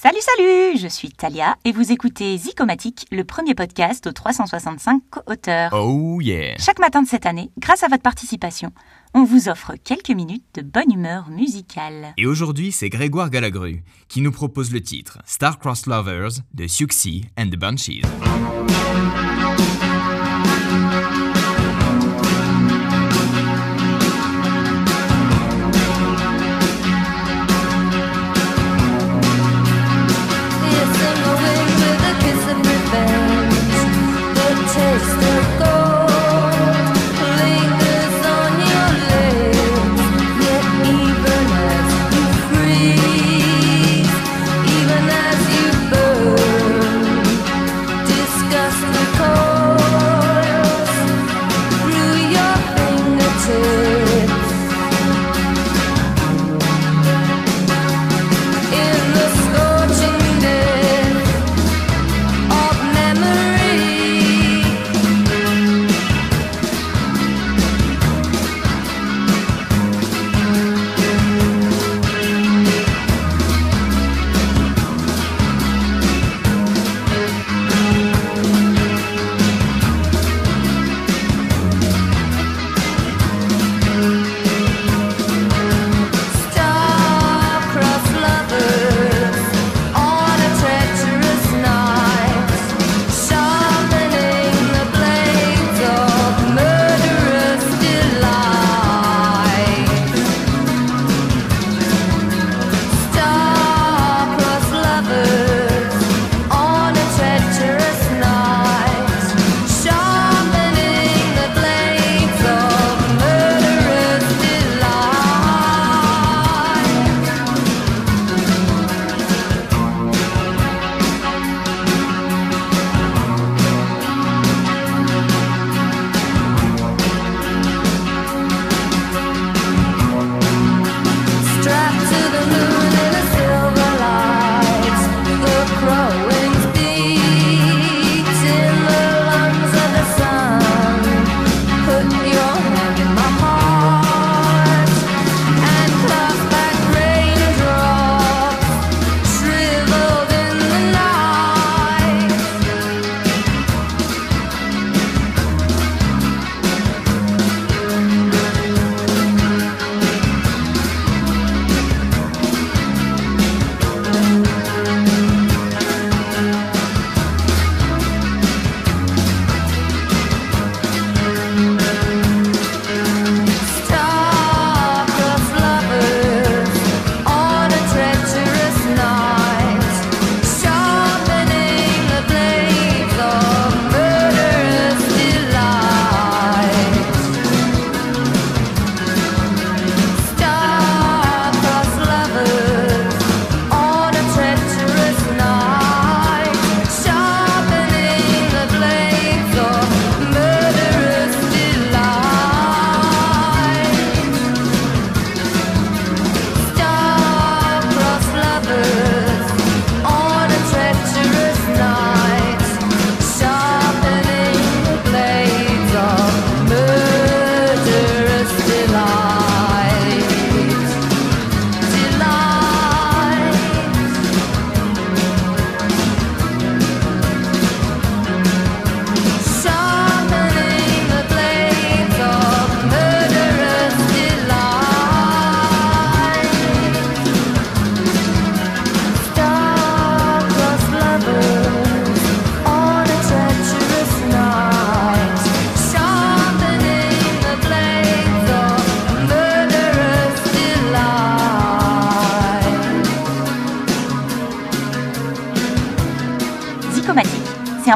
Salut, salut Je suis Talia et vous écoutez Zicomatique, le premier podcast aux 365 co-auteurs. Oh yeah Chaque matin de cette année, grâce à votre participation, on vous offre quelques minutes de bonne humeur musicale. Et aujourd'hui, c'est Grégoire Galagru qui nous propose le titre Star-Crossed Lovers de Siouxsie and the Banshees.